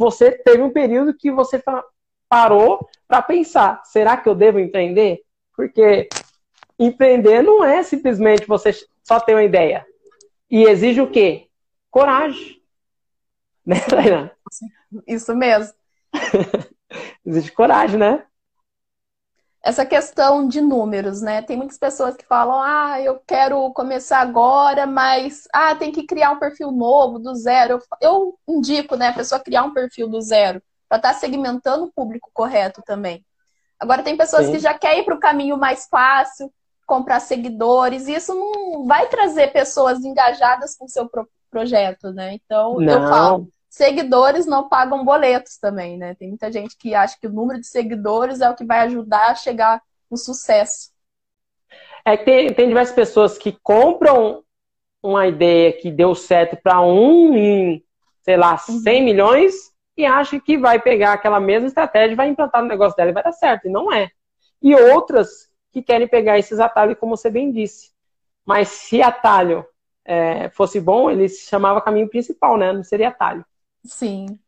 você teve um período que você parou para pensar: será que eu devo empreender? Porque empreender não é simplesmente você só ter uma ideia. E exige o quê? Coragem. Né, Tainá? Isso mesmo. exige coragem, né? Essa questão de números, né? Tem muitas pessoas que falam, ah, eu quero começar agora, mas ah, tem que criar um perfil novo do zero. Eu, indico, né, a pessoa criar um perfil do zero para estar tá segmentando o público correto também. Agora tem pessoas Sim. que já querem ir para o caminho mais fácil, comprar seguidores, e isso não vai trazer pessoas engajadas com o seu pro projeto, né? Então não. eu falo, seguidores não pagam boletos também, né? Tem muita gente que acha que o número de seguidores é o que vai ajudar a chegar no sucesso. É que tem, tem diversas pessoas que compram uma ideia que deu certo para um em, sei lá, 100 uhum. milhões e acham que vai pegar aquela mesma estratégia e vai implantar no negócio dela e vai dar certo. E não é. E outras que querem pegar esses atalhos, como você bem disse. Mas se atalho é, fosse bom, ele se chamava caminho principal, né? Não seria atalho. Sim.